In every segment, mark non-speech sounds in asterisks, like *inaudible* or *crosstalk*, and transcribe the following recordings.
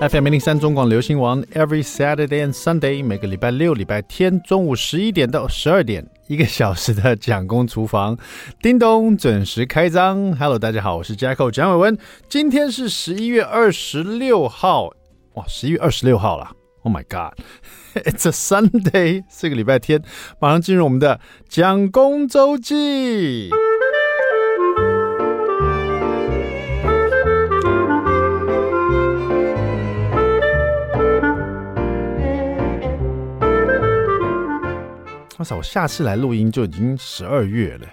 FM 零零三中广流行王，Every Saturday and Sunday，每个礼拜六、礼拜天中午十一点到十二点，一个小时的蒋公厨房，叮咚准时开张。Hello，大家好，我是 Jacko 蒋伟文，今天是十一月二十六号，哇，十一月二十六号了。Oh my God，It's *laughs* a Sunday，是个礼拜天，马上进入我们的蒋公周记。我下次来录音就已经十二月了，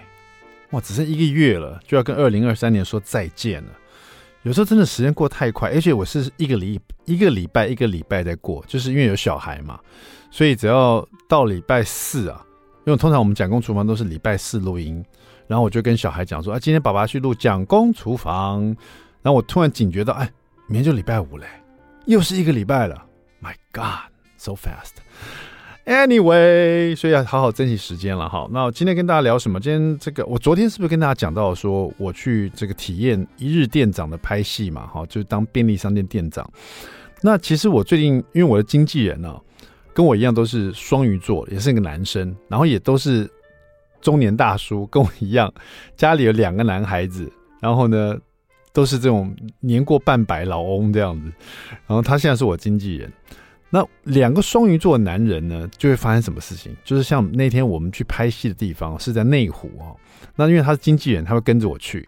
哇，只剩一个月了，就要跟二零二三年说再见了。有时候真的时间过太快，而且我是一个礼一个礼拜一个礼拜在过，就是因为有小孩嘛，所以只要到礼拜四啊，因为通常我们蒋公厨房都是礼拜四录音，然后我就跟小孩讲说啊，今天爸爸去录蒋公厨房，然后我突然警觉到，哎，明天就礼拜五嘞，又是一个礼拜了，My God，so fast。Anyway，所以要好好珍惜时间了哈。那今天跟大家聊什么？今天这个，我昨天是不是跟大家讲到说，我去这个体验一日店长的拍戏嘛？哈，就是当便利商店店长。那其实我最近，因为我的经纪人呢、跟我一样都是双鱼座，也是一个男生，然后也都是中年大叔，跟我一样，家里有两个男孩子，然后呢，都是这种年过半百老翁这样子。然后他现在是我经纪人。那两个双鱼座男人呢，就会发生什么事情？就是像那天我们去拍戏的地方是在内湖哦。那因为他是经纪人，他会跟着我去，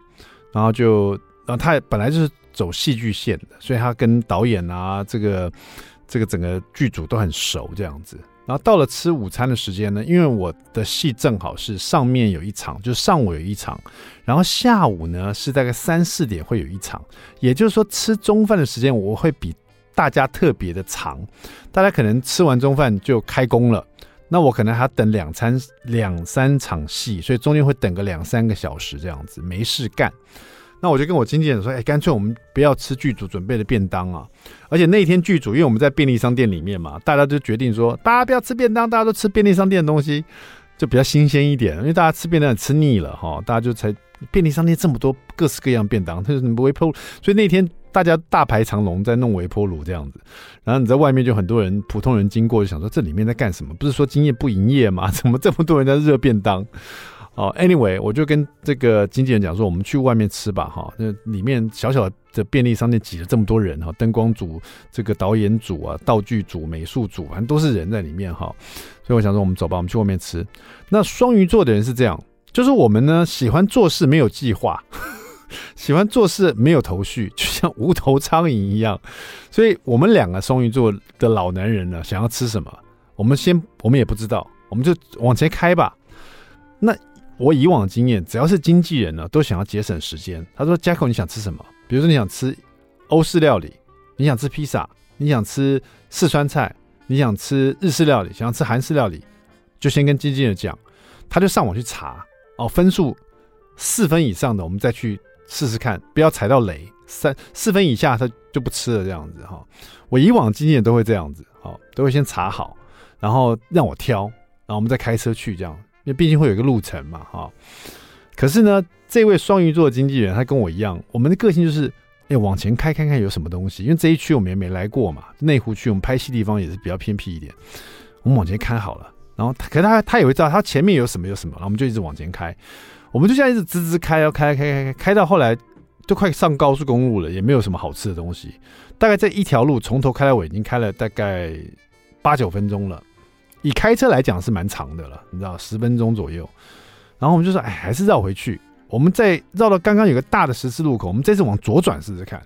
然后就，然后他本来就是走戏剧线的，所以他跟导演啊，这个这个整个剧组都很熟这样子。然后到了吃午餐的时间呢，因为我的戏正好是上面有一场，就是上午有一场，然后下午呢是大概三四点会有一场，也就是说吃中饭的时间我会比。大家特别的长，大家可能吃完中饭就开工了，那我可能还要等两餐两三场戏，所以中间会等个两三个小时这样子，没事干。那我就跟我经纪人说，哎，干脆我们不要吃剧组准备的便当啊，而且那天剧组因为我们在便利商店里面嘛，大家就决定说，大家不要吃便当，大家都吃便利商店的东西，就比较新鲜一点，因为大家吃便当也吃腻了哈，大家就才便利商店这么多各式各样便当，它就是微波，所以那天。大家大排长龙在弄微波炉这样子，然后你在外面就很多人普通人经过就想说，这里面在干什么？不是说今夜不营业吗？*laughs* 怎么这么多人在热便当？哦，anyway，我就跟这个经纪人讲说，我们去外面吃吧，哈，那里面小小的便利商店挤了这么多人哈，灯光组、这个导演组啊、道具组、美术组，反正都是人在里面哈，所以我想说，我们走吧，我们去外面吃。那双鱼座的人是这样，就是我们呢喜欢做事没有计划。*laughs* 喜欢做事没有头绪，就像无头苍蝇一样。所以，我们两个双鱼座的老男人呢，想要吃什么，我们先我们也不知道，我们就往前开吧。那我以往经验，只要是经纪人呢，都想要节省时间。他说：“Jacko，你想吃什么？比如说你想吃欧式料理，你想吃披萨，你想吃四川菜，你想吃日式料理，想要吃韩式料理，就先跟经纪人讲，他就上网去查哦，分数四分以上的，我们再去。”试试看，不要踩到雷。三四分以下他就不吃了，这样子哈。我以往经验都会这样子，哈，都会先查好，然后让我挑，然后我们再开车去这样，因为毕竟会有一个路程嘛，哈。可是呢，这位双鱼座的经纪人他跟我一样，我们的个性就是，哎，往前开看看有什么东西，因为这一区我们也没来过嘛。内湖区我们拍戏地方也是比较偏僻一点，我们往前开好了，然后可是他他也会知道他前面有什么有什么，然后我们就一直往前开。我们就这样一直直直开，要开开开开开到后来，就快上高速公路了，也没有什么好吃的东西。大概这一条路从头开到尾，已经开了大概八九分钟了。以开车来讲是蛮长的了，你知道，十分钟左右。然后我们就说，哎，还是绕回去。我们再绕到刚刚有个大的十字路口，我们这次往左转试试看。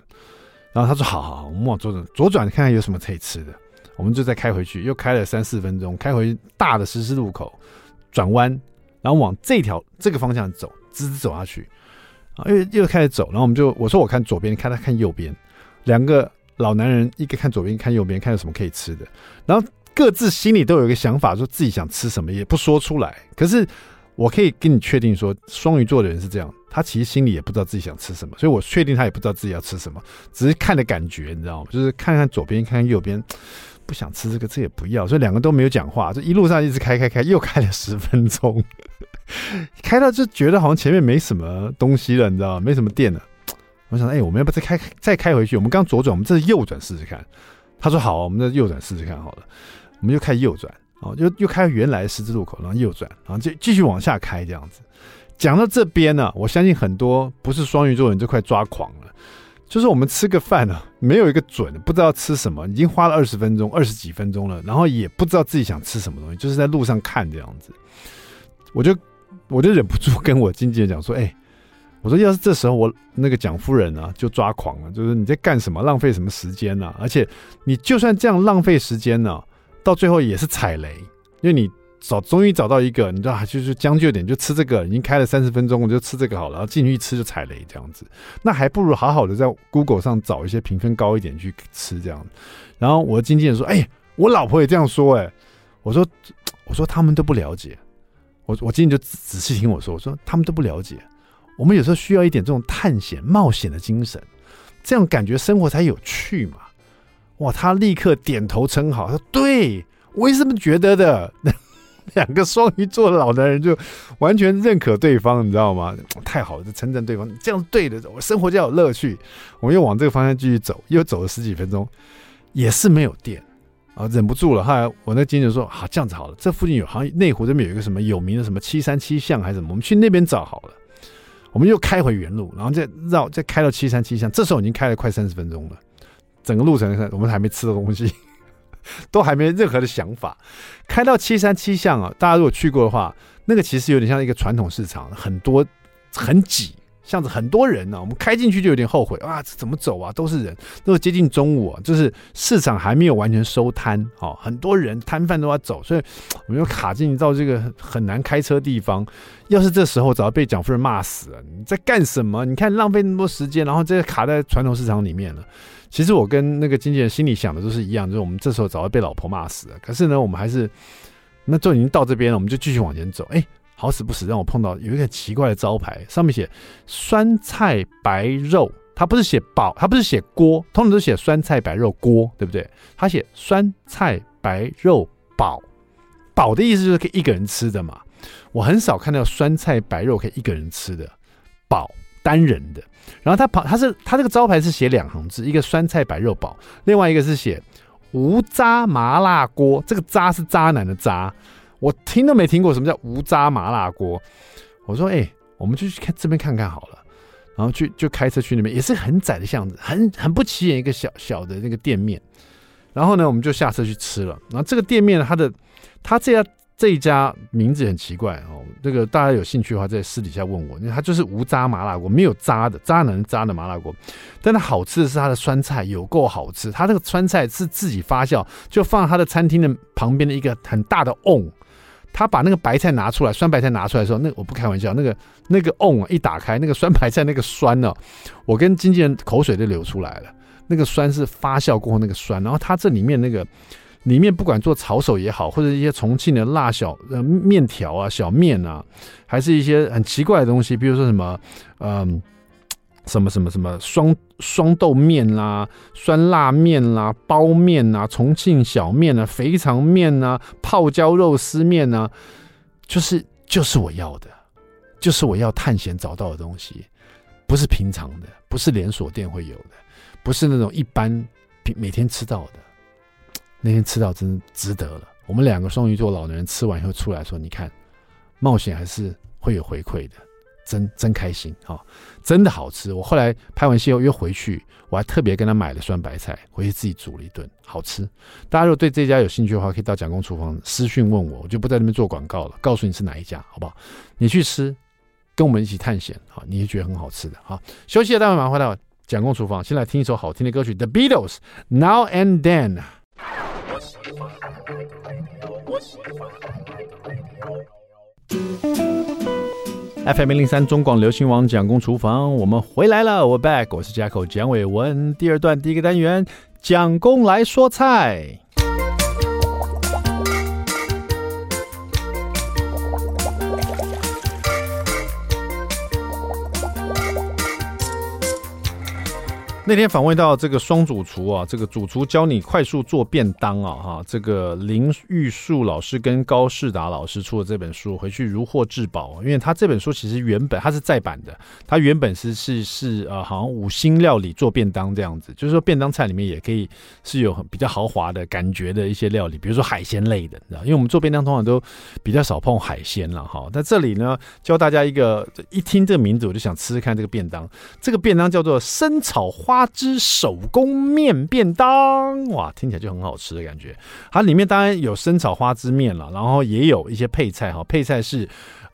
然后他说，好好好，我们往左转，左转看看有什么可以吃的。我们就再开回去，又开了三四分钟，开回大的十字路口，转弯。然后往这条这个方向走，直直走下去，啊，又又开始走。然后我们就我说我看左边，看他看右边，两个老男人一个看左边，看右边，看有什么可以吃的。然后各自心里都有一个想法，说自己想吃什么，也不说出来。可是我可以跟你确定说，双鱼座的人是这样，他其实心里也不知道自己想吃什么，所以我确定他也不知道自己要吃什么，只是看的感觉，你知道吗？就是看看左边，看看右边。不想吃这个，这也不要，所以两个都没有讲话，这一路上一直开开开，又开了十分钟，开到就觉得好像前面没什么东西了，你知道吗？没什么店了，我想，哎、我们要不要再开再开回去？我们刚左转，我们这是右转试试看。他说好，我们再右转试试看好了。我们就开右转，哦，又又开原来十字路口，然后右转，然后就继续往下开这样子。讲到这边呢，我相信很多不是双鱼座人就快抓狂了。就是我们吃个饭呢，没有一个准，不知道吃什么，已经花了二十分钟、二十几分钟了，然后也不知道自己想吃什么东西，就是在路上看这样子。我就我就忍不住跟我经纪人讲说：“哎，我说要是这时候我那个蒋夫人啊，就抓狂了，就是你在干什么，浪费什么时间呢？而且你就算这样浪费时间呢，到最后也是踩雷，因为你。”找终于找到一个，你知道，就是将就点，就吃这个。已经开了三十分钟，我就吃这个好了。然后进去一吃就踩雷这样子，那还不如好好的在 Google 上找一些评分高一点去吃这样。然后我的经纪人说：“哎、我老婆也这样说。”哎，我说：“我说他们都不了解。”我我经纪人就仔细听我说：“我说他们都不了解。我们有时候需要一点这种探险冒险的精神，这样感觉生活才有趣嘛。”哇，他立刻点头称好，他说：“对，我也是这么觉得的。”两个双鱼座的老男人就完全认可对方，你知道吗？太好了，就称赞对方，这样对的，我生活就要有乐趣。我们又往这个方向继续走，又走了十几分钟，也是没有电啊，忍不住了。后来我那经纪人说：“好，这样子好了，这附近有好像内湖这边有一个什么有名的什么七三七巷还是什么，我们去那边找好了。”我们又开回原路，然后再绕，再开到七三七巷。这时候已经开了快三十分钟了，整个路程我们还没吃的东西。*laughs* 都还没任何的想法，开到七三七巷啊！大家如果去过的话，那个其实有点像一个传统市场，很多很挤，巷子很多人呢、我们开进去就有点后悔啊，这怎么走啊？都是人，都是接近中午啊，就是市场还没有完全收摊，哦，很多人摊贩都要走，所以我们就卡进到这个很难开车地方。要是这时候早要被蒋夫人骂死了，你在干什么？你看浪费那么多时间，然后这个卡在传统市场里面了。其实我跟那个经纪人心里想的都是一样，就是我们这时候早就被老婆骂死了。可是呢，我们还是那就已经到这边了，我们就继续往前走。哎，好死不死让我碰到有一个奇怪的招牌，上面写酸菜白肉，它不是写宝，它不是写锅，通常都写酸菜白肉锅，对不对？它写酸菜白肉宝，宝的意思就是可以一个人吃的嘛。我很少看到酸菜白肉可以一个人吃的，宝单人的。然后他跑，他是他这个招牌是写两行字，一个酸菜白肉宝，另外一个是写无渣麻辣锅。这个渣是渣男的渣，我听都没听过什么叫无渣麻辣锅。我说，哎、我们就去看这边看看好了。然后去就开车去那边，也是很窄的巷子，很很不起眼一个小小的那个店面。然后呢，我们就下车去吃了。然后这个店面，它的它这家。这一家名字很奇怪哦，这个大家有兴趣的话，在私底下问我。因为它就是无渣麻辣锅，没有渣的，渣男渣的麻辣锅。但它好吃的是它的酸菜，有够好吃。它这个酸菜是自己发酵，就放它的餐厅的旁边的一个很大的瓮。他把那个白菜拿出来，酸白菜拿出来的时候，那、我不开玩笑，那个那个瓮一打开，那个酸白菜那个酸呢、我跟经纪人口水都流出来了。那个酸是发酵过后那个酸，然后它这里面那个。里面不管做抄手也好，或者一些重庆的辣小呃面条啊、小面啊，还是一些很奇怪的东西，比如说什么嗯、什么什么什么双双豆面啦、酸辣面啦、包面啊、重庆小面啊、肥肠面啊、泡椒肉丝面啊，就是就是我要的，就是我要探险找到的东西，不是平常的，不是连锁店会有的，不是那种一般每天吃到的。那天吃到真值得了。我们两个双鱼座老男人吃完以后出来说：“你看，冒险还是会有回馈的，真真开心啊、哦，真的好吃。”我后来拍完戏后又回去，我还特别跟他买了酸白菜，回去自己煮了一顿，好吃。大家如果对这家有兴趣的话，可以到蒋公厨房私讯问我，我就不在那边做广告了，告诉你是哪一家，好不好？你去吃，跟我们一起探险，好，你也觉得很好吃的。好，休息了，待会马上回到蒋公厨房，先来听一首好听的歌曲，《The Beatles》，Now and Then。FM 零零三中广流行网蒋公厨房，我们回来了，我 back，我是家口蒋伟文。第二段第一个单元，蒋公来说菜。那天访问到这个双主厨啊，这个主厨教你快速做便当啊，哈，这个林玉树老师跟高世达老师出的这本书，回去如获至宝。因为他这本书其实原本他是再版的，他原本是是是呃，好像五星料理做便当这样子，就是说便当菜里面也可以是有很比较豪华的感觉的一些料理，比如说海鲜类的，你知道，因为我们做便当通常都比较少碰海鲜了哈。在这里呢，教大家一个，一听这个名字我就想吃吃看这个便当，这个便当叫做生炒花。花枝手工面便当，哇，听起来就很好吃的感觉。它里面当然有生炒花枝面了，然后也有一些配菜哈，配菜是。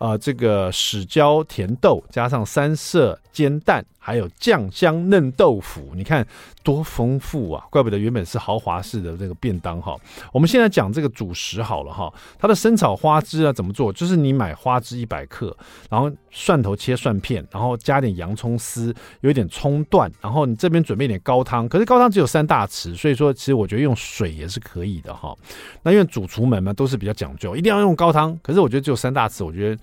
呃，这个豉椒甜豆加上三色煎蛋，还有酱香嫩豆腐，你看多丰富啊！怪不得原本是豪华式的这个便当哈。我们现在讲这个主食好了哈，它的生炒花枝啊怎么做？就是你买花枝一百克，然后蒜头切蒜片，然后加点洋葱丝，有一点葱段，然后你这边准备一点高汤，可是高汤只有三大匙，所以说其实我觉得用水也是可以的哈。那因为主厨们嘛都是比较讲究，一定要用高汤，可是我觉得只有三大匙，我觉得。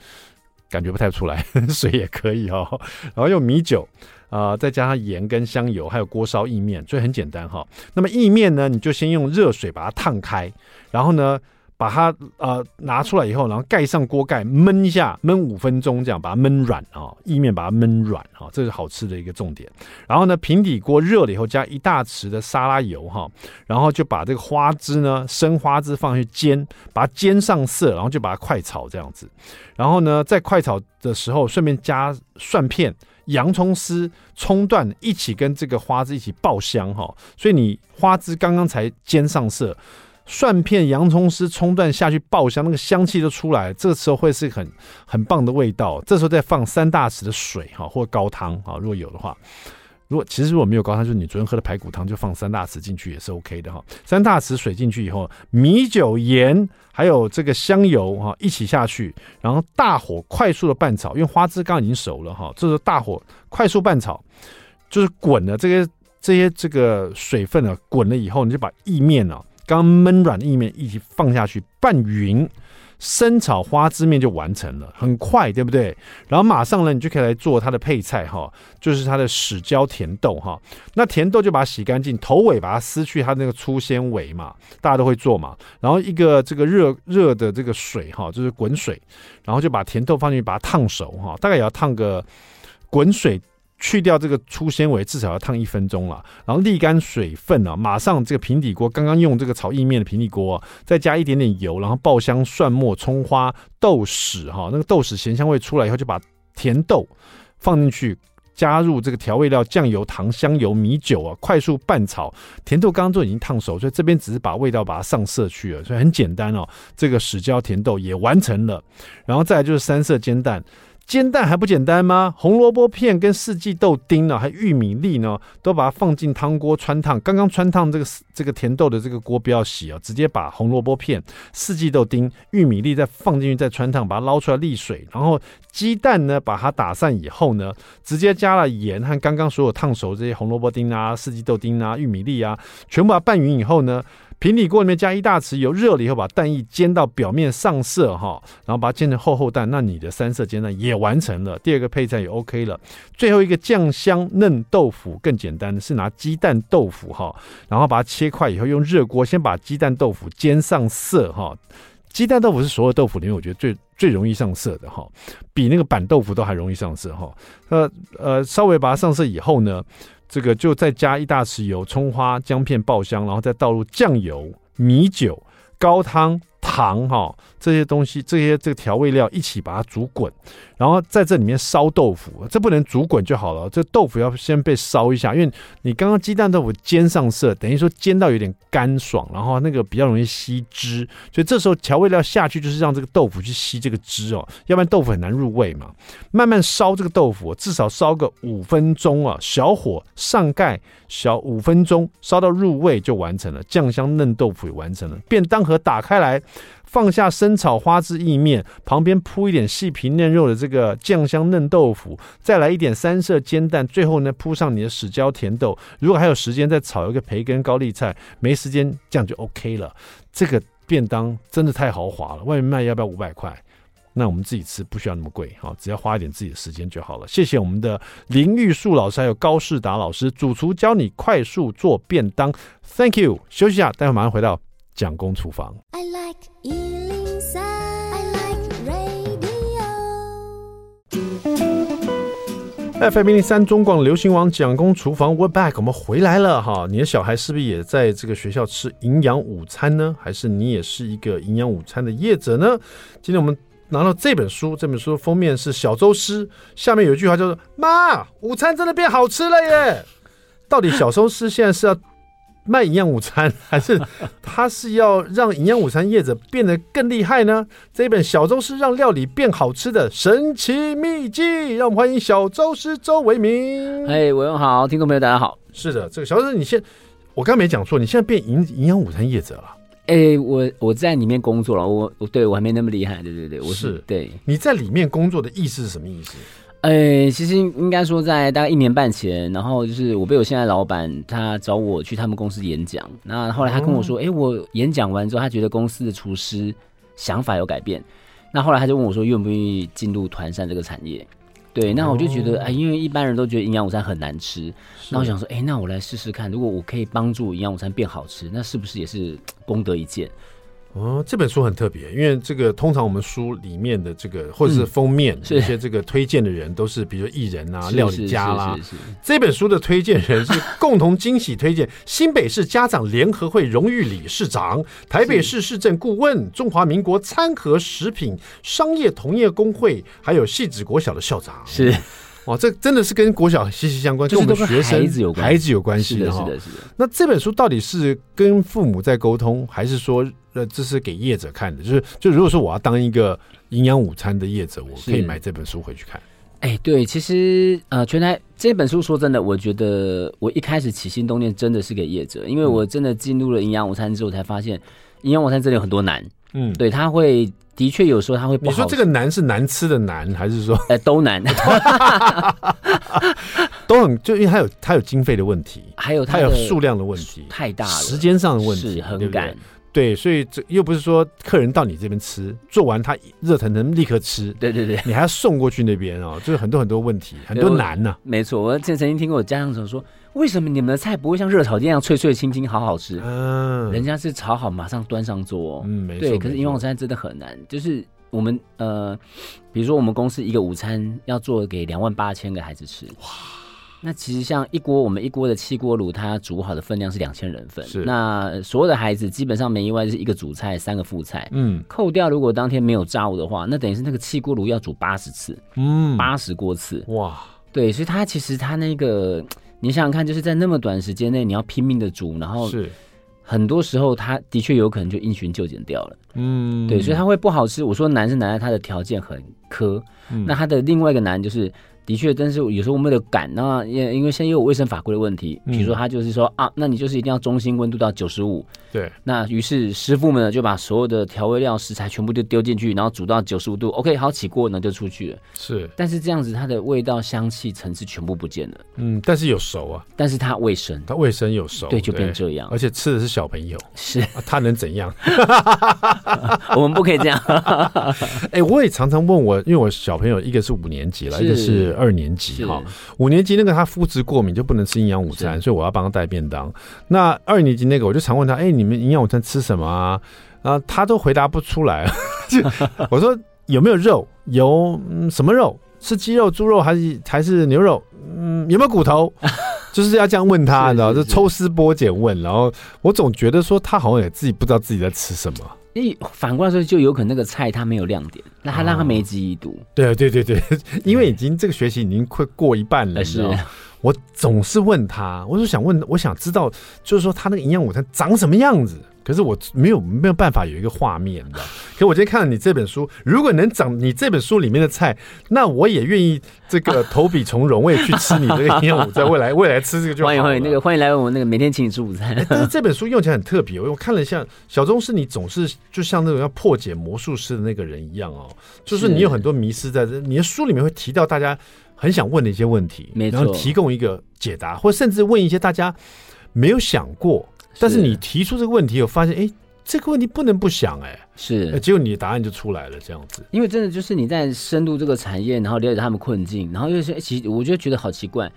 感觉不太出来，*laughs* 水也可以、哦。*laughs* 然后用米酒，啊、再加上盐跟香油，还有锅烧意面，所以很简单哈、那么意面呢，你就先用热水把它烫开，然后呢。把它呃拿出来以后，然后盖上锅盖焖一下，焖五分钟，这样把它焖软啊，意面把它焖软啊，这是好吃的一个重点。然后呢，平底锅热了以后，加一大匙的沙拉油哈，然后就把这个花枝呢，生花枝放去煎，把它煎上色，然后就把它快炒这样子。然后呢，在快炒的时候，顺便加蒜片、洋葱丝、葱段一起跟这个花枝一起爆香哈。所以你花枝刚刚才煎上色。蒜片、洋葱丝、葱段下去爆香，那个香气都出来，这个时候会是很很棒的味道。这时候再放三大匙的水哈，或高汤啊，如果有的话。如果其实如果没有高汤，就是你昨天喝的排骨汤，就放三大匙进去也是 OK 的哈。三大匙水进去以后，米酒、盐还有这个香油哈一起下去，然后大火快速的拌炒，因为花枝刚已经熟了哈。这时候大火快速拌炒，就是滚了这些这些这个水分啊滚了以后，你就把意面啊。刚焖软的意面一起放下去拌匀，生炒花枝面就完成了，很快，对不对？然后马上呢，你就可以来做它的配菜哈，就是它的豉椒甜豆哈。那甜豆就把它洗干净，头尾把它撕去它那个粗纤维嘛，大家都会做嘛。然后一个这个热热的这个水哈，就是滚水，然后就把甜豆放进去，把它烫熟哈，大概也要烫个滚水。去掉这个粗纤维，至少要烫一分钟了。然后沥干水分啊，马上这个平底锅刚刚用这个炒意面的平底锅，再加一点点油，然后爆香蒜末、葱花、豆豉哈，那个豆豉咸香味出来以后，就把甜豆放进去，加入这个调味料酱油、糖、香油、米酒啊，快速拌炒。甜豆刚刚都已经烫熟，所以这边只是把味道把它上色去了，所以很简单哦。这个豉椒甜豆也完成了，然后再来就是三色煎蛋。煎蛋还不简单吗？红萝卜片跟四季豆丁呢，还玉米粒呢，都把它放进汤锅穿烫。刚刚穿烫这个这个甜豆的这个锅不要洗啊，直接把红萝卜片、四季豆丁、玉米粒再放进去再穿烫，把它捞出来沥水。然后鸡蛋呢，把它打散以后呢，直接加了盐和刚刚所有烫熟这些红萝卜丁啊、四季豆丁啊、玉米粒啊，全部把它拌匀以后呢。平底锅里面加一大匙油，热了以后把蛋液煎到表面上色哈，然后把它煎成厚厚蛋，那你的三色煎蛋也完成了。第二个配菜也 OK 了。最后一个酱香嫩豆腐更简单的是拿鸡蛋豆腐哈，然后把它切块以后用热锅先把鸡蛋豆腐煎上色哈。鸡蛋豆腐是所有豆腐里面我觉得最最容易上色的哈，比那个板豆腐都还容易上色哈。呃呃，稍微把它上色以后呢。这个就再加一大匙油，葱花、姜片爆香，然后再倒入酱油、米酒、高汤。糖哈这些东西，这些这个调味料一起把它煮滚，然后在这里面烧豆腐，这不能煮滚就好了，这豆腐要先被烧一下，因为你刚刚鸡蛋豆腐煎上色，等于说煎到有点干爽，然后那个比较容易吸汁，所以这时候调味料下去就是让这个豆腐去吸这个汁哦，要不然豆腐很难入味嘛。慢慢烧这个豆腐，至少烧个五分钟啊，小火上盖，小五分钟烧到入味就完成了，酱香嫩豆腐也完成了，便当盒打开来。放下生炒花枝意面，旁边铺一点细皮嫩肉的这个酱香嫩豆腐，再来一点三色煎蛋，最后呢铺上你的豉椒甜豆。如果还有时间，再炒一个培根高丽菜；没时间，这样就 OK 了。这个便当真的太豪华了，外面卖要不要五百块？那我们自己吃不需要那么贵，好，只要花一点自己的时间就好了。谢谢我们的林玉树老师还有高世达老师，主厨教你快速做便当，Thank you。休息一下，待会马上回到蒋公厨房。I like FM 零三中广流行网蒋公厨房，We're back，我们回来了哈。你的小孩是不是也在这个学校吃营养午餐呢？还是你也是一个营养午餐的业者呢？今天我们拿到这本书，这本书封面是小周师，下面有一句话叫做“妈，午餐真的变好吃了耶”。到底小周师现在是要？卖营养午餐，还是 *laughs* 他是要让营养午餐业者变得更厉害呢？这一本小周师让料理变好吃的神奇秘籍，让我们欢迎小周师周维民。嘿，伟文好，听众朋友大家好。是的，这个小周师，你现我刚没讲错，你现在变营营养午餐业者了。哎、欸，我我在里面工作了，我我对我还没那么厉害，对对对，我是，是对。你在里面工作的意思是什么意思？呃、欸，其实应该说，在大概一年半前，然后就是我被我现在老板他找我去他们公司演讲。那后来他跟我说，哎、我演讲完之后，他觉得公司的厨师想法有改变。那后来他就问我说，愿不愿意进入团膳这个产业？对，那我就觉得，哎、因为一般人都觉得营养午餐很难吃，那我想说，哎、欸，那我来试试看，如果我可以帮助营养午餐变好吃，那是不是也是功德一件？哦，这本书很特别，因为这个通常我们书里面的这个或者是封面一、嗯、些这个推荐的人都是比如艺人啊、料理家啦。这本书的推荐人是 *laughs* 共同惊喜推荐新北市家长联合会荣誉理事长、台北市市政顾问、中华民国餐盒食品商业同业工会，还有戏子国小的校长。是。哇，这真的是跟国小息息相关，就是、跟我们学生孩子有关，孩子有关系的哈。是的，是的。那这本书到底是跟父母在沟通，还是说呃这是给业者看的？就是就如果说我要当一个营养午餐的业者，我可以买这本书回去看。哎，对，其实呃，全台这本书说真的，我觉得我一开始起心动念真的是给业者，因为我真的进入了营养午餐之后，才发现营养午餐真的有很多难。嗯，对，他会。的确，有时候他会不好。你说这个难是难吃的难，还是说？呃，都难，*laughs* 都很就因为它有它有经费的问题，还有它有数量的问题，太大了，时间上的问题，是很赶。对，所以这又不是说客人到你这边吃，做完他热腾腾立刻吃，对对对，你还要送过去那边哦，就是很多很多问题，很多难呢、啊。没错，我曾曾经听过我家长说，为什么你们的菜不会像热炒店一样脆脆清清，好好吃？嗯，人家是炒好马上端上桌哦。嗯，没错。对，可是营养午餐真的很难，就是我们呃，比如说我们公司一个午餐要做给两万八千个孩子吃，哇。那其实像一锅，我们一锅的气锅炉，它煮好的分量是两千人份。是。那所有的孩子基本上没意外就是一个主菜，三个副菜。嗯。扣掉如果当天没有炸物的话，那等于是那个气锅炉要煮八十次。嗯。八十锅次。哇。对，所以它其实它那个，你想想看，就是在那么短时间内，你要拼命的煮，然后是很多时候它的确有可能就因循就简掉了。嗯。对，所以它会不好吃。我说难是难在它的条件很苛。嗯。那它的另外一个难就是。的确，但是有时候我们的赶，那因因为现在又有卫生法规的问题，比如说他就是说、嗯、啊，那你就是一定要中心温度到九十五。对。那于是师傅们呢就把所有的调味料食材全部都丢进去，然后煮到九十五度，OK，好起锅呢就出去了。是。但是这样子它的味道、香气、层次全部不见了。嗯，但是有熟啊。但是它卫生，它卫生有熟，对，就变这样。而且吃的是小朋友，是、啊、他能怎样？*laughs* 我们不可以这样。*laughs* 哎、欸，我也常常问我，因为我小朋友一个是五年级了，一个是。二年级哈，五年级那个他肤质过敏就不能吃营养午餐，所以我要帮他带便当。那二年级那个我就常问他，哎、欸，你们营养午餐吃什么啊？啊，他都回答不出来。*laughs* 就我说有没有肉？有，嗯，什么肉？是鸡肉、猪肉还是还是牛肉？嗯，有没有骨头？*laughs* 就是要这样问他，你知道，就抽丝剥茧问。然后我总觉得说他好像也自己不知道自己在吃什么。你反过来说，就有可能那个菜它没有亮点，那他让他没记忆度。对对对对，*laughs* 因为已经这个学期已经快过一半了，是。我总是问他，我就想问，我想知道，就是说他那个营养午餐长什么样子。可是我没有没有办法有一个画面，你知道？可我今天看了你这本书，如果能长你这本书里面的菜，那我也愿意这个 *laughs* 投笔从戎，我也去吃你这个营养午餐，未来未来吃这个就。欢迎欢迎，那个欢迎来我们那个每天请你吃午餐。但是这本书用起来很特别，我看了像小钟是，你总是就像那种要破解魔术师的那个人一样哦，就是你有很多迷失在这，你的书里面会提到大家很想问的一些问题，然后提供一个解答，或甚至问一些大家没有想过。但是你提出这个问题，我发现，哎，这个问题不能不想哎、欸，是，结果你的答案就出来了，这样子。因为真的就是你在深入这个产业，然后了解他们困境，然后又是其实我就觉得好奇怪，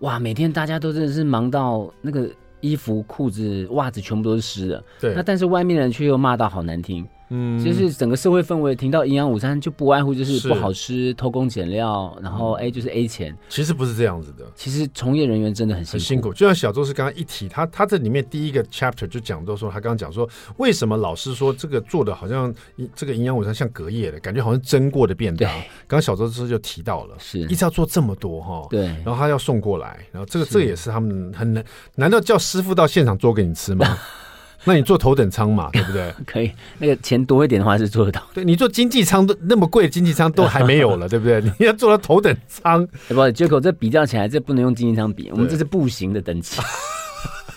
哇，每天大家都真的是忙到那个衣服、裤子、袜子全部都是湿的，对，那但是外面的人却又骂到好难听。嗯，就是整个社会氛围，听到营养午餐就不外乎就是不好吃、偷工减料，然后 A 就是 A 钱。其实不是这样子的，其实从业人员真的很辛苦。很辛苦。就像小周是刚刚一提，他他这里面第一个 chapter 就讲到说，他刚刚讲说，为什么老师说这个做的好像这个营养午餐像隔夜的感觉，好像蒸过的便当。刚刚小周是就提到了，是一直要做这么多哈，对，然后他要送过来，然后这个这个也是他们很难，难道叫师傅到现场做给你吃吗？*laughs* *laughs* 那你坐头等舱嘛，*laughs* 对不对？可以，那个钱多一点的话是做得到。对，你坐经济舱都那么贵，经济舱都还没有了，*laughs* 对不对？你要坐到头等舱，不，Jaco 这比较起来，这不能用经济舱比，我们这是步行的等级。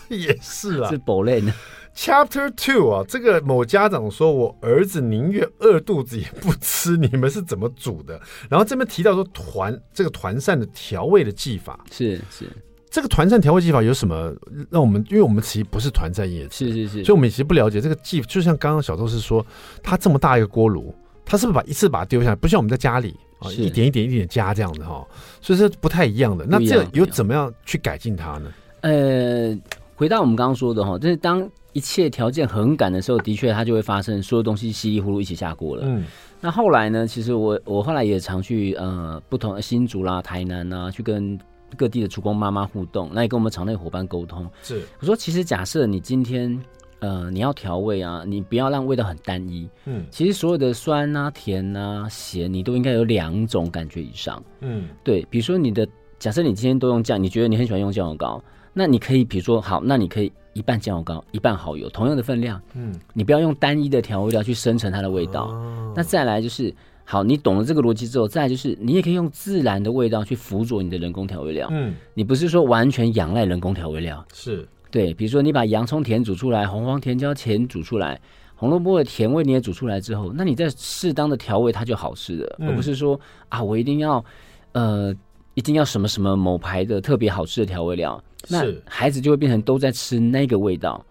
也是啊，是堡垒呢。Chapter Two 啊，这个某家长说，我儿子宁愿饿肚子也不吃，你们是怎么煮的？然后这边提到说团这个团扇的调味的技法，是是。这个团膳调味技法有什么让我们？因为我们其实不是团膳业，是是是，所以我们其实不了解这个技。就像刚刚小周是说，他这么大一个锅炉，他是不是把一次把它丢下来？不像我们在家里啊，一点一点一点加这样的哈，所以是不太一样的。那这有怎么样去改进它呢？呃，回到我们刚刚说的哈，就是当一切条件很赶的时候，的确它就会发生，所有东西稀里糊涂一起下锅了。嗯，那后来呢？其实我我后来也常去呃不同的新竹啦、台南啊，去跟。各地的厨工妈妈互动，那也跟我们场内伙伴沟通。是，我说，其实假设你今天，呃，你要调味啊，你不要让味道很单一。嗯，其实所有的酸啊、甜啊、咸，你都应该有两种感觉以上。嗯，对，比如说你的，假设你今天都用酱，你觉得你很喜欢用酱油膏，那你可以，比如说好，那你可以一半酱油膏，一半蚝油，同样的分量。嗯，你不要用单一的调味料去生成它的味道。哦，那再来就是。好，你懂了这个逻辑之后，再来就是你也可以用自然的味道去辅佐你的人工调味料。嗯，你不是说完全仰赖人工调味料。是，对，比如说你把洋葱甜煮出来，红黄甜椒甜煮出来，红萝卜的甜味你也煮出来之后，那你再适当的调味，它就好吃了，嗯、而不是说啊，我一定要呃，一定要什么什么某牌的特别好吃的调味料，那孩子就会变成都在吃那个味道。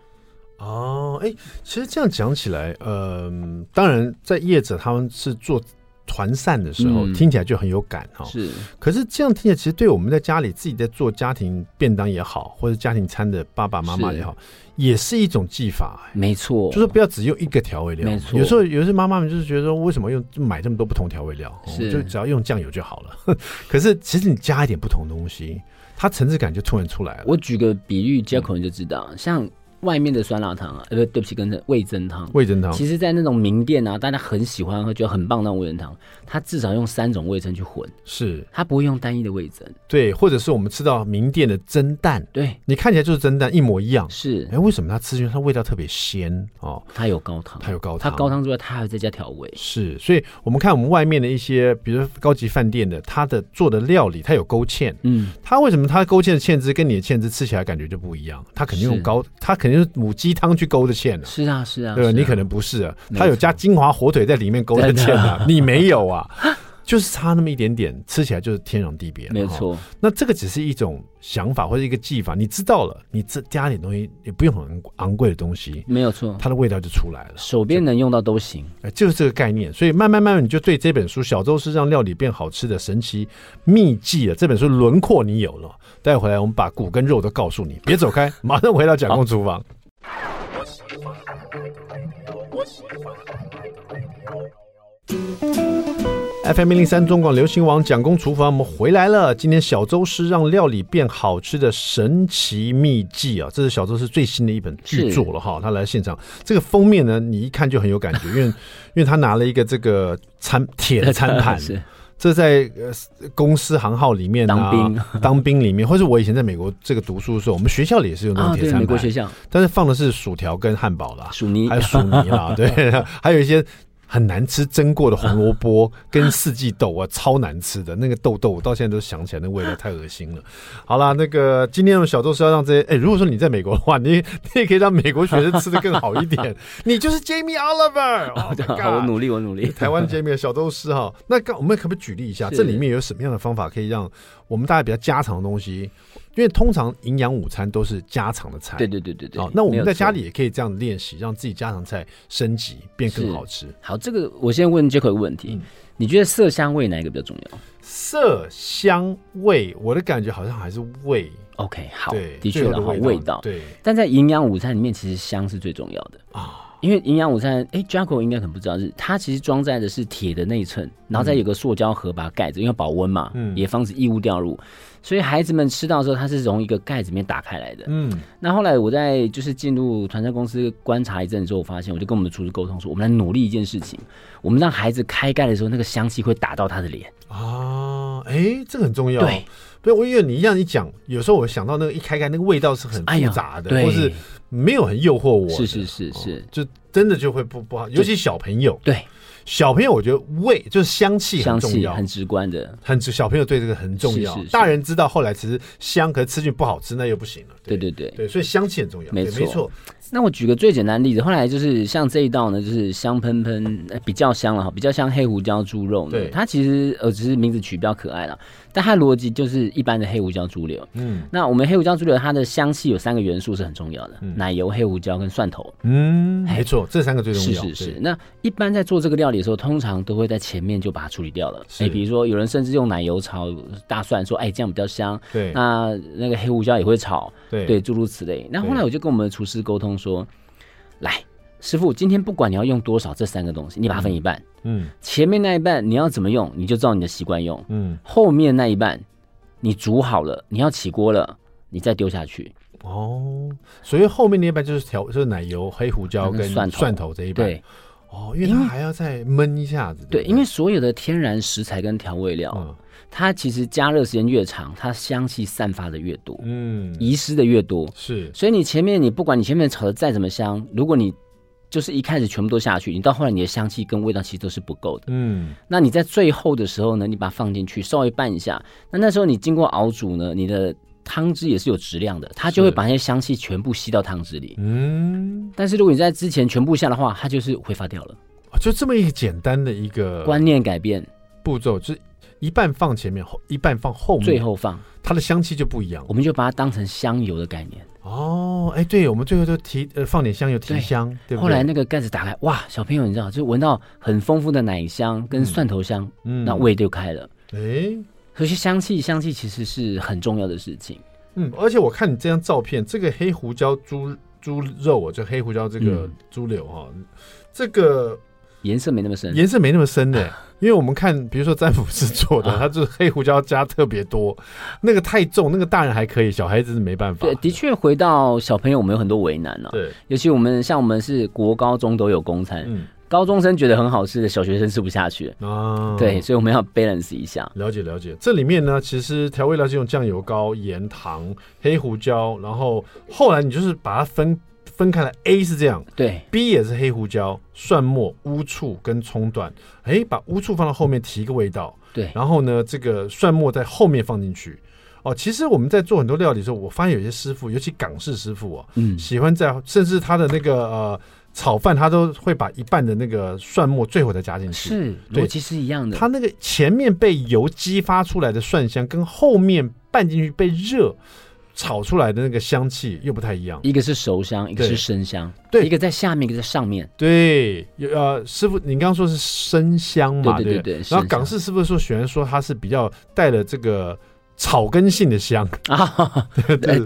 哦，哎，其实这样讲起来，嗯、呃，当然在业者他们是做。团散的时候、嗯、听起来就很有感哈，是。可是这样听起来，其实对我们在家里自己在做家庭便当也好，或者家庭餐的爸爸妈妈也好，是也是一种技法、欸。没错，就是不要只用一个调味料。没错，有时候有些妈妈们就是觉得说，为什么用买这么多不同调味料？是，就只要用酱油就好了。*laughs* 可是其实你加一点不同东西，它层次感就突然出来了。我举个比喻，接口你就知道，嗯、像。外面的酸辣汤啊，呃，不，对不起，跟着味增汤。味增汤，其实，在那种名店啊，大家很喜欢喝，觉得很棒那种味增汤，它至少用三种味增去混，是，它不会用单一的味增。对，或者是我们吃到名店的蒸蛋，对，你看起来就是蒸蛋，一模一样。是，哎，为什么它吃进去它味道特别鲜哦？它有高汤，它有高汤，它高汤之外，它还会再加调味。是，所以我们看我们外面的一些，比如高级饭店的，它的做的料理，它有勾芡，嗯，它为什么它勾芡的芡汁跟你的芡汁吃起来感觉就不一样？它肯定用高，它肯定是母鸡汤。去勾的芡呢？是啊，是啊，对，你可能不是啊，他有加金华火腿在里面勾的芡啊，你没有啊，就是差那么一点点，吃起来就是天壤地别。没错，那这个只是一种想法或者一个技法，你知道了，你这加点东西也不用很昂贵的东西，没有错，它的味道就出来了，手边能用到都行，哎，就是这个概念。所以慢慢慢慢，你就对这本书《小周是让料理变好吃的神奇秘籍》了，这本书轮廓你有了。待会回来，我们把骨跟肉都告诉你，别走开，*laughs* 马上回到蒋公厨房。FM 零零三中广流行网蒋公厨房，我们回来了。今天小周是让料理变好吃的神奇秘技啊！这是小周是最新的一本巨作了哈。他来现场，这个封面呢，你一看就很有感觉，因为 *laughs* 因为他拿了一个这个餐铁的餐盘，*laughs* 这在呃公司行号里面当兵 *laughs* 当兵里面，或者我以前在美国这个读书的时候，我们学校里也是用那种铁餐盘，美国学校，但是放的是薯条跟汉堡啦，薯泥还有薯泥啦，对，还有一些。很难吃蒸过的红萝卜 *laughs* 跟四季豆啊，超难吃的那个豆豆，我到现在都想起来，那味道太恶心了。好啦，那个今天的小周是要让这些，哎、欸，如果说你在美国的话，你 *laughs* 你也可以让美国学生吃的更好一点。你就是 Jamie Oliver，*laughs* oh、好，我努力，我努力。台湾 Jamie 小周是哈，那刚我们可不可以举例一下，这里面有什么样的方法可以让我们大家比较家常的东西？因为通常营养午餐都是家常的菜。对对对对对。好，那我们在家里也可以这样练习，让自己家常菜升级变更好吃。好，这个我先问 Jaco 一个问题。嗯你觉得色香味哪一个比较重要？色香味，我的感觉好像还是味。OK，好，的确的好味道。对，但在营养午餐里面，其实香是最重要的啊。因为营养午餐，哎，Jaco 应该可能不知道，是它其实装载的是铁的内衬，然后再有个塑胶盒把它盖着，因为保温嘛，嗯，也防止异物掉入。所以孩子们吃到的时候，它是从一个盖子里面打开来的。嗯，那后来我在就是进入团餐公司观察一阵之后，我发现我就跟我们的厨师沟通说，我们来努力一件事情，我们让孩子开盖的时候，那个香气会打到他的脸啊。哎，这个很重要。对，不是我因为你一样一讲，有时候我想到那个一开盖那个味道是很复杂的，哎、或是没有很诱惑我。是是是是、哦，就真的就会不不好，尤其小朋友。对。小朋友，我觉得味就是香气很重要，很直观的，很直。小朋友对这个很重要。大人知道后来其实香，可是吃进去不好吃，那又不行了。对对对对，所以香气很重要。没错。那我举个最简单的例子，后来就是像这一道呢，就是香喷喷，比较香了哈，比较像黑胡椒猪肉呢。对，它其实呃只是名字取比较可爱了。但它的逻辑就是一般的黑胡椒猪柳，嗯，那我们黑胡椒猪柳它的香气有三个元素是很重要的，嗯、奶油、黑胡椒跟蒜头，嗯，没错，这三个最重要。是是是。那一般在做这个料理的时候，通常都会在前面就把它处理掉了。哎、欸，比如说有人甚至用奶油炒大蒜，说哎、欸、这样比较香。对。那那个黑胡椒也会炒，对对，诸如此类。那后来我就跟我们的厨师沟通说，来。师傅，今天不管你要用多少这三个东西，你把它分一半。嗯，前面那一半你要怎么用，你就照你的习惯用。嗯，后面那一半你煮好了，你要起锅了，你再丢下去。哦，所以后面那一半就是调，就是奶油、黑胡椒跟蒜头，蒜头这一半。对，哦，因为它还要再焖一下子。对，因为所有的天然食材跟调味料，嗯，它其实加热时间越长，它香气散发的越多，嗯，遗失的越多。是，所以你前面你不管你前面炒的再怎么香，如果你就是一开始全部都下去，你到后来你的香气跟味道其实都是不够的。嗯，那你在最后的时候呢，你把它放进去稍微拌一下，那那时候你经过熬煮呢，你的汤汁也是有质量的，它就会把那些香气全部吸到汤汁里。嗯，但是如果你在之前全部下的话，它就是挥发掉了。就这么一个简单的一个观念改变步骤，就是一半放前面，后一半放后面，最后放它的香气就不一样。我们就把它当成香油的概念。哦，哎，对，我们最后就提呃放点香油提香，对，对不对？后来那个盖子打开，哇，小朋友你知道，就闻到很丰富的奶香跟蒜头香，嗯，那胃就开了。哎，可是香气，香气其实是很重要的事情。嗯，而且我看你这张照片，这个黑胡椒猪猪肉啊，就黑胡椒这个猪柳哈，嗯、这个。颜色没那么深，颜色没那么深的，*laughs* 因为我们看，比如说詹姆斯做的，他就是黑胡椒加特别多，那个太重，那个大人还可以，小孩子是没办法。对，的确回到小朋友，我们有很多为难了。对，尤其我们像我们是国高中都有公餐，嗯，高中生觉得很好吃的，小学生吃不下去啊。对，所以我们要 balance 一下。了解了解，这里面呢，其实调味料是用酱油膏、盐、糖、黑胡椒，然后后来你就是把它分。分开了，A 是这样，对，B 也是黑胡椒、蒜末、乌醋跟葱段，哎，把乌醋放到后面提一个味道，对，然后呢，这个蒜末在后面放进去。哦，其实我们在做很多料理的时候，我发现有些师傅，尤其港式师傅哦，嗯，喜欢在甚至他的那个呃炒饭，他都会把一半的那个蒜末最后再加进去，是，逻辑是一样的。他那个前面被油激发出来的蒜香，跟后面拌进去被热。炒出来的那个香气又不太一样，一个是熟香，一个是生香，对，一个在下面，一个在上面。对，呃，师傅，你刚刚说是生香嘛？对对对。然后港式师傅说，喜欢说它是比较带了这个草根性的香啊，*laughs* 对。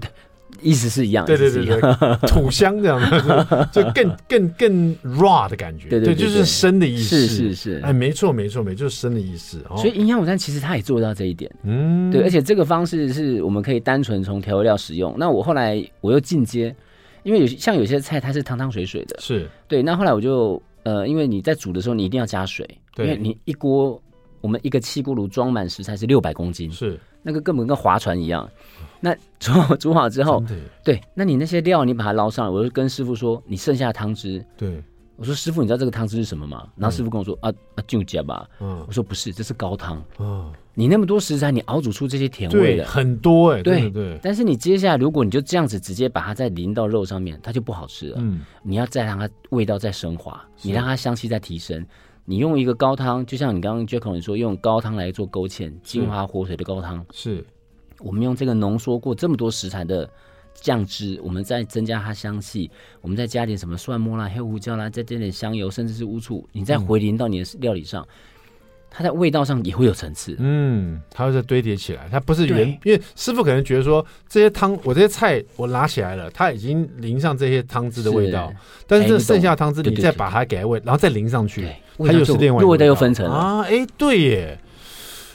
意思是一样，对对对对，土香这样的，*laughs* 就更更更 raw 的感觉，对对，就是生的意思，是是是，哎，没错没错没错，就是生的意思。所以营养午餐其实它也做到这一点，嗯，对，而且这个方式是我们可以单纯从调味料使用。那我后来我又进阶，因为有像有些菜它是汤汤水水的，是。对。那后来我就呃，因为你在煮的时候你一定要加水，因为你一锅我们一个气锅炉装满食材是六百公斤，是。那个根本跟划船一样。那煮好 *laughs* 煮好之后，对，那你那些料你把它捞上来，我就跟师傅说，你剩下的汤汁，对，我说师傅，你知道这个汤汁是什么吗？然后师傅跟我说，啊啊，就加吧，嗯，我说不是，这是高汤，嗯，你那么多食材，你熬煮出这些甜味的。很多哎，对。对，但是你接下来如果你就这样子直接把它再淋到肉上面，它就不好吃了，嗯，你要再让它味道再升华，你让它香气再提升，你用一个高汤，就像你刚刚 Jaco 你说用高汤来做勾芡，金华火腿的高汤是。我们用这个浓缩过这么多食材的酱汁，我们再增加它香气，我们再加点什么蒜末啦、黑胡椒啦，再加点香油，甚至是乌醋，你再回淋到你的料理上。嗯它在味道上也会有层次，嗯，它会再堆叠起来，它不是原，因为师傅可能觉得说这些汤，我这些菜我拿起来了，它已经淋上这些汤汁的味道，但是这剩下的汤汁你再把它给它味，然后再淋上去，它又是另外味道又分层啊，哎、欸，对耶，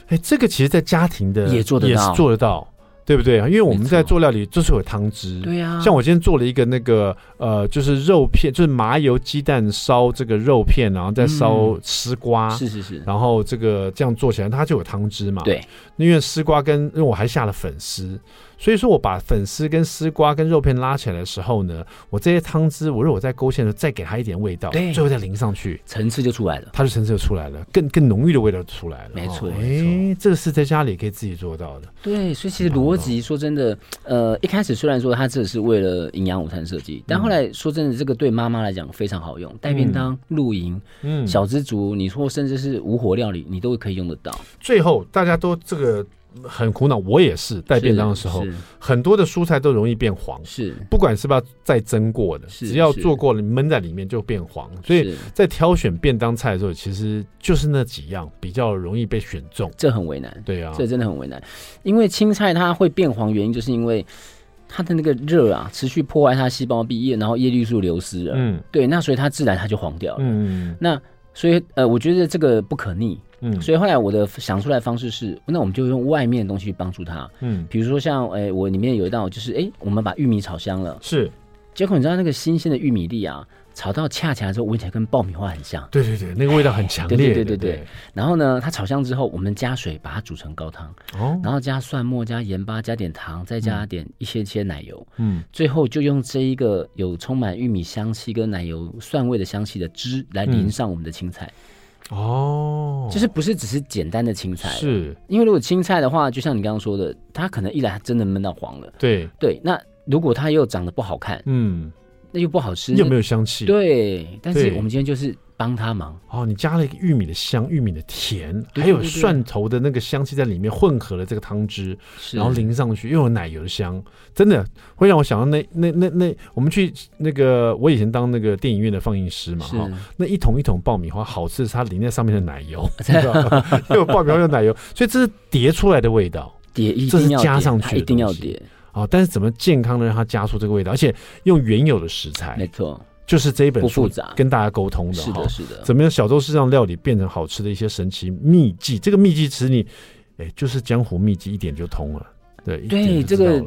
哎、欸，这个其实在家庭的也做得到，也是做得到。对不对？因为我们在做料理就是有汤汁，对呀。像我今天做了一个那个呃，就是肉片，就是麻油鸡蛋烧这个肉片，然后再烧丝瓜，是是是。然后这个这样做起来，它就有汤汁嘛。对。因为丝瓜跟因为我还下了粉丝。所以说，我把粉丝跟丝瓜跟肉片拉起来的时候呢，我这些汤汁，我如果在勾芡的时候再给它一点味道，对，最后再淋上去，层次就出来了，它的层次就出来了，更更浓郁的味道出来了。没错，哎、欸，这个是在家里可以自己做到的。对，所以其实逻辑说真的，呃，一开始虽然说它这是为了营养午餐设计，但后来说真的，这个对妈妈来讲非常好用，带便当、露营、嗯，小资族，你说甚至是无火料理，你都可以用得到。最后大家都这个。很苦恼，我也是带便当的时候，很多的蔬菜都容易变黄。是，不管是不是再蒸过的，只要做过了，你闷在里面就变黄。所以在挑选便当菜的时候，其实就是那几样比较容易被选中。这很为难，对啊，这真的很为难。因为青菜它会变黄，原因就是因为它的那个热啊，持续破坏它细胞壁叶，然后叶绿素流失了。嗯，对，那所以它自然它就黄掉了。嗯，那所以呃，我觉得这个不可逆。嗯，所以后来我的想出来的方式是，那我们就用外面的东西去帮助他。嗯，比如说像，哎、欸，我里面有一道就是，哎、欸，我们把玉米炒香了。是，结果你知道那个新鲜的玉米粒啊，炒到恰起来之后，闻起来跟爆米花很像。对对对，那个味道很强烈。对对对对对。然后呢，它炒香之后，我们加水把它煮成高汤。哦。然后加蒜末、加盐巴、加点糖，再加点一些些奶油。嗯。最后就用这一个有充满玉米香气跟奶油蒜味的香气的汁来淋上我们的青菜。嗯哦，就是不是只是简单的青菜，是因为如果青菜的话，就像你刚刚说的，它可能一来它真的闷到黄了，对对。那如果它又长得不好看，嗯，那又不好吃，又没有香气，对。但是我们今天就是。帮他忙。哦，你加了一个玉米的香，玉米的甜，还有蒜头的那个香气在里面混合了这个汤汁，然后淋上去又有奶油的香，真的会让我想到那那那那我们去那个我以前当那个电影院的放映师嘛哈，那一桶一桶爆米花好吃是它淋在上面的奶油，*laughs* *laughs* 又有爆米花又有奶油，所以这是叠出来的味道，叠这是加上去一定要叠。啊，但是怎么健康的让它加出这个味道，而且用原有的食材，没错。就是这一本书跟大家沟通的，是的，是的。怎么样小周是让料理变成好吃的一些神奇秘籍？这个秘籍其实你，哎，就是江湖秘籍，一点就通了。对，对，这个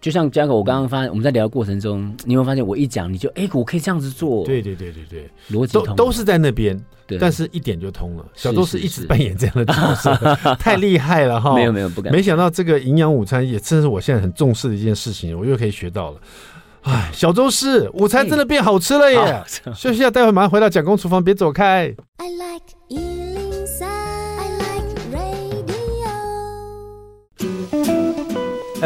就像嘉哥，我刚刚发现我们在聊的过程中，你有没有发现我一讲你就哎，我可以这样子做？对，对，对，对，对，逻辑都都是在那边，但是一点就通了。小周是一直扮演这样的角色，*laughs* 太厉害了哈！没有没有不敢，没想到这个营养午餐也正是我现在很重视的一件事情，我又可以学到了。哎，小周氏午餐真的变好吃了耶！休息一下，待会马上回到蒋公厨房，别走开。I like 103, I like radio.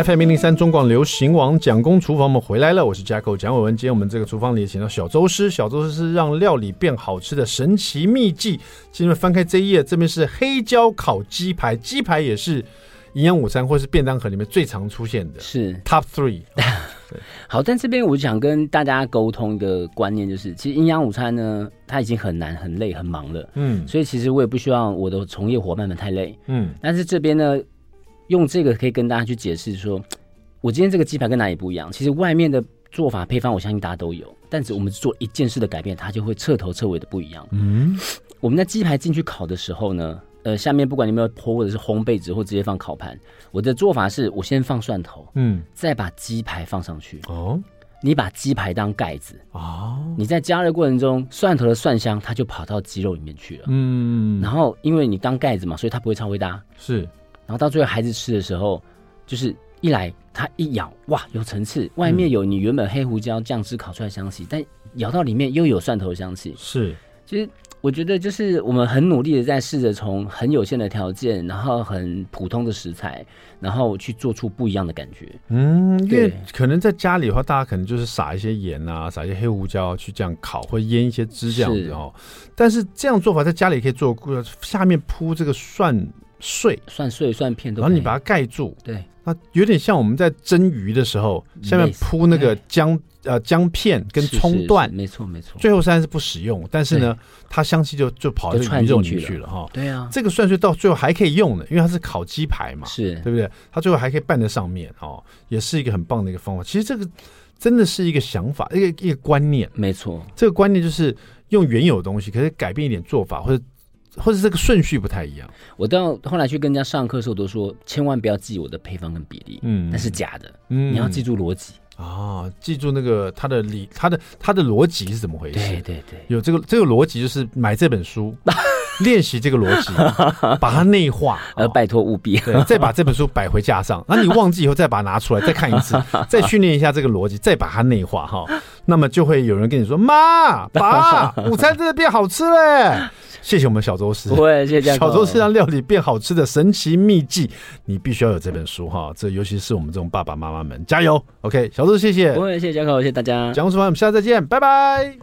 FM 一零三中广流行网蒋公厨房，我们回来了，我是 Jacko 蒋伟文。今天我们这个厨房里请到小周师，小周师是让料理变好吃的神奇秘技。今天翻开这一页，这边是黑椒烤鸡排，鸡排也是营养午餐或是便当盒里面最常出现的，是 Top Three。好，但这边我想跟大家沟通一个观念，就是其实营养午餐呢，它已经很难、很累、很忙了。嗯，所以其实我也不希望我的从业伙伴们太累。嗯，但是这边呢，用这个可以跟大家去解释说，我今天这个鸡排跟哪里不一样？其实外面的做法配方，我相信大家都有，但是我们做一件事的改变，它就会彻头彻尾的不一样。嗯，我们在鸡排进去烤的时候呢。呃，下面不管你有没有铺或者是烘焙纸，或直接放烤盘，我的做法是我先放蒜头，嗯，再把鸡排放上去。哦，你把鸡排当盖子，哦，你在加热过程中，蒜头的蒜香它就跑到鸡肉里面去了，嗯，然后因为你当盖子嘛，所以它不会超微搭，是，然后到最后孩子吃的时候，就是一来它一咬，哇，有层次，外面有你原本黑胡椒酱汁烤出来的香气，但咬到里面又有蒜头的香气，是，其实。我觉得就是我们很努力的在试着从很有限的条件，然后很普通的食材，然后去做出不一样的感觉。嗯，因为可能在家里的话，大家可能就是撒一些盐啊，撒一些黑胡椒去这样烤，或腌一些汁这样子哦。但是这样做法在家里可以做，下面铺这个蒜碎，蒜碎蒜片，然后你把它盖住，对，那有点像我们在蒸鱼的时候，下面铺那个姜呃姜片跟葱段，没错没错。最后虽然是不使用，但是呢，它香气就就跑到鱼肉里去了哈。对啊，这个蒜碎到最后还可以用的，因为它是烤鸡排嘛，是对不对？它最后还可以拌在上面哦，也是一个很棒的一个方法。其实这个真的是一个想法，一个一个观念，没错。这个观念就是用原有的东西，可是改变一点做法，或者或者这个顺序不太一样。我到后来去跟人家上课的时候，都说千万不要记我的配方跟比例，嗯，那是假的，嗯，你要记住逻辑。啊，记住那个他的理，他的他的逻辑是怎么回事？对对对，有这个这个逻辑，就是买这本书，*laughs* 练习这个逻辑，*laughs* 把它内化。呃，拜托务必，对，再把这本书摆回架上，那你忘记以后再把它拿出来再看一次，*laughs* 再训练一下这个逻辑，再把它内化哈，那么就会有人跟你说：“妈，爸，*laughs* 午餐真的变好吃嘞。*laughs* ”谢谢我们小周师，不会，谢谢 *laughs* 小周师让料理变好吃的神奇秘技，你必须要有这本书哈。这尤其是我们这种爸爸妈妈们，加油！OK，小周，谢谢，不会，谢谢嘉口，谢谢大家。讲什么？我们下次再见，拜拜。